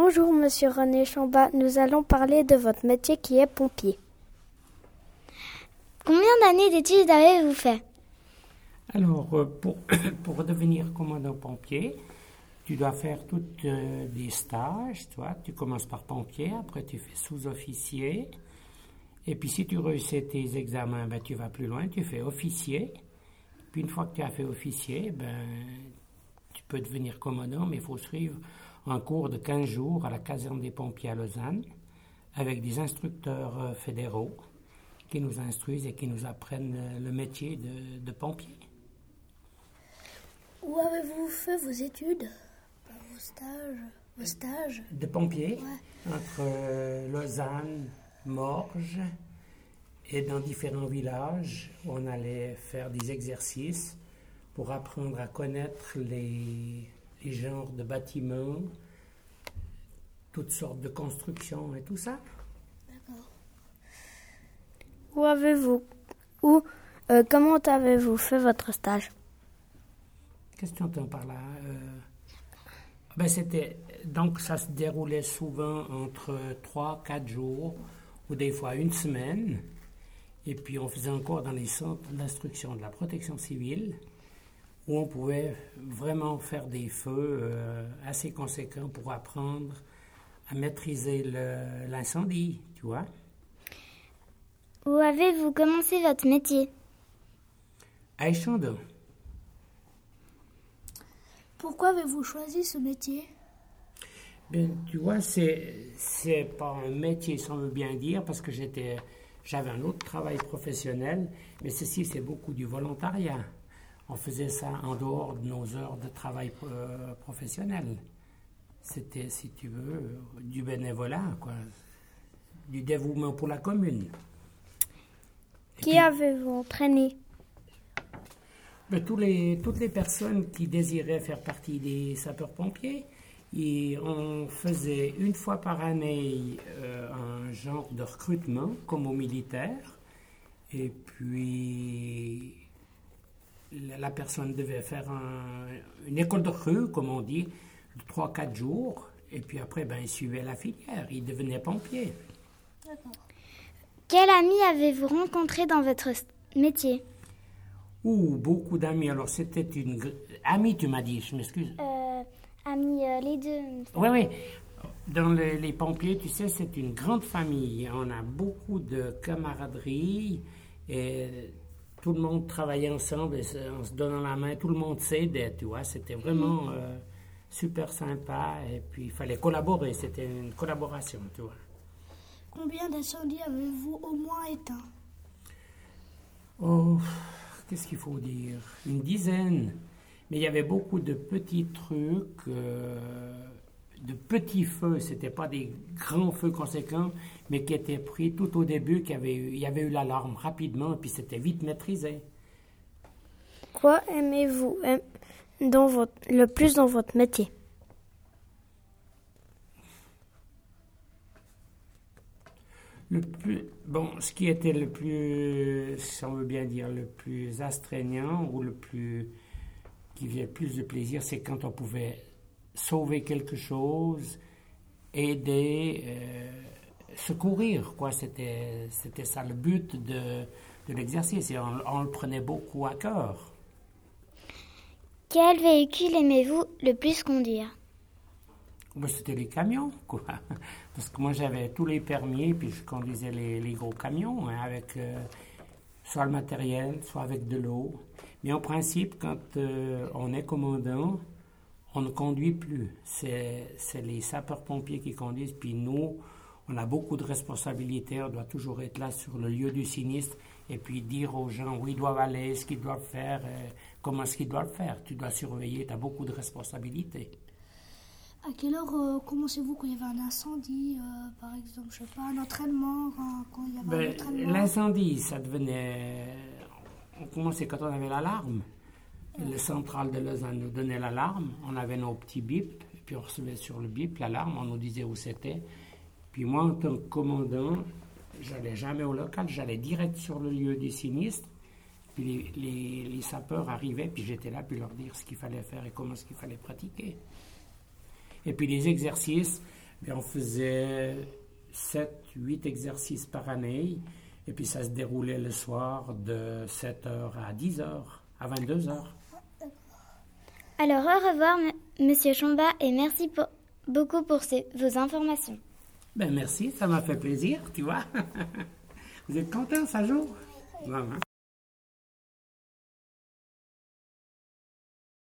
Bonjour, monsieur René Chambat. Nous allons parler de votre métier qui est pompier. Combien d'années d'études avez-vous fait? Alors, euh, pour, pour devenir commandant pompier, tu dois faire tous euh, des stages. Toi. Tu commences par pompier, après tu fais sous-officier. Et puis si tu réussis tes examens, ben, tu vas plus loin, tu fais officier. Puis une fois que tu as fait officier, ben, tu peux devenir commandant, mais il faut suivre un cours de 15 jours à la caserne des pompiers à Lausanne avec des instructeurs euh, fédéraux qui nous instruisent et qui nous apprennent euh, le métier de, de pompier. Où avez-vous fait vos études? Vos stages Vos stages? De pompier? Ouais. entre euh, Lausanne, Morges et dans différents villages. On allait faire des exercices pour apprendre à connaître les, les genres de bâtiments, toutes sortes de constructions et tout ça. D'accord. Où avez-vous ou euh, comment avez-vous fait votre stage? Qu'est-ce que tu entends par là? Euh, ben c'était donc ça se déroulait souvent entre 3 4 jours ou des fois une semaine et puis on faisait encore dans les centres d'instruction de la protection civile où on pouvait vraiment faire des feux euh, assez conséquents pour apprendre à maîtriser l'incendie, tu vois. Où avez-vous commencé votre métier? À Échandon. Pourquoi avez-vous choisi ce métier? Ben, tu vois, c'est c'est pas un métier, si on veut bien dire, parce que j'étais j'avais un autre travail professionnel, mais ceci c'est beaucoup du volontariat. On faisait ça en dehors de nos heures de travail euh, professionnel. C'était, si tu veux, du bénévolat, quoi, du dévouement pour la commune. Et Qui avez-vous entraîné? Ben, tous les, toutes les personnes qui désiraient faire partie des sapeurs-pompiers, et on faisait une fois par année euh, un genre de recrutement, comme aux militaires. Et puis, la, personne devait faire un- une école de recrue, comme on dit, de 3-4 jours. Et puis après, ben, il suivait la filière, il devenait pompier. Quel ami avez-vous rencontré dans votre métier? Ouh, beaucoup d'amis. Alors, c'était une... Amie, tu m'as dit, je m'excuse. euh, Amis, euh, les deux. Oui, oui. Dans le- les pompiers, tu sais, c'est une grande famille. On a beaucoup de camaraderie et tout le monde travaillait ensemble et se- en se donnant la main. Tout le monde s'aidait, tu vois. C'était vraiment euh, super sympa et puis il fallait collaborer. C'était une collaboration, tu vois. Combien d'incendies avez-vous au moins éteint? Oh, qu'est-ce qu'il faut dire? Une dizaine. Mais il y avait beaucoup de petits trucs, euh, de petits feux. C'était pas des grands feux conséquents, mais qui étaient pris tout au début, qu'il y avait eu, il y avait eu l'alarme rapidement, puis c'était vite maîtrisé. Quoi aimez-vous aim- dans votre, le plus dans votre métier? Le plus, bon, ce qui était le plus, si on veut bien dire, le plus astreignant ou le plus, qui faisait le plus de plaisir, c'est quand on pouvait sauver quelque chose, aider, euh, secourir, quoi. C'était, c'était ça le but de, de l'exercice et on, on le prenait beaucoup à cœur. Quel véhicule aimez-vous le plus conduire? Ben, c'était les camions, quoi. Parce que moi, j'avais tous les permis, puis je conduisais les, les gros camions, hein, avec euh, soit le matériel, soit avec de l'eau. Mais en principe, quand euh, on est commandant, on ne conduit plus. C'est les sapeurs-pompiers qui conduisent, puis nous, on a beaucoup de responsabilités. On doit toujours être là sur le lieu du sinistre et puis dire aux gens où ils doivent aller, ce qu'ils doivent faire, euh, comment est-ce qu'ils doivent faire. Tu dois surveiller, tu as beaucoup de responsabilités. À quelle heure euh, commencez-vous quand il y avait un incendie euh, Par exemple, je sais pas, un entraînement Quand, quand il y avait un Ben, entraînement? L'incendie, ça devenait. On commençait quand on avait l'alarme. Le central de Lausanne nous donnait l'alarme. On avait nos petits bips, puis on recevait sur le bip l'alarme, on nous disait où c'était. Puis moi, en tant que commandant, j'allais jamais au local, j'allais direct sur le lieu du sinistre. Puis les, sapeurs arrivaient, puis j'étais là, puis leur dire ce qu'il fallait faire et comment ce qu'il fallait pratiquer. Et puis les exercices, Mais on faisait 7, 8 exercices par année. Et puis ça se déroulait le soir de 7h à 10h, à 22h. Alors au revoir, Monsieur Chomba, et merci beaucoup pour vos informations. Ben merci, ça m'a fait plaisir, tu vois. Vous êtes content, ça joue?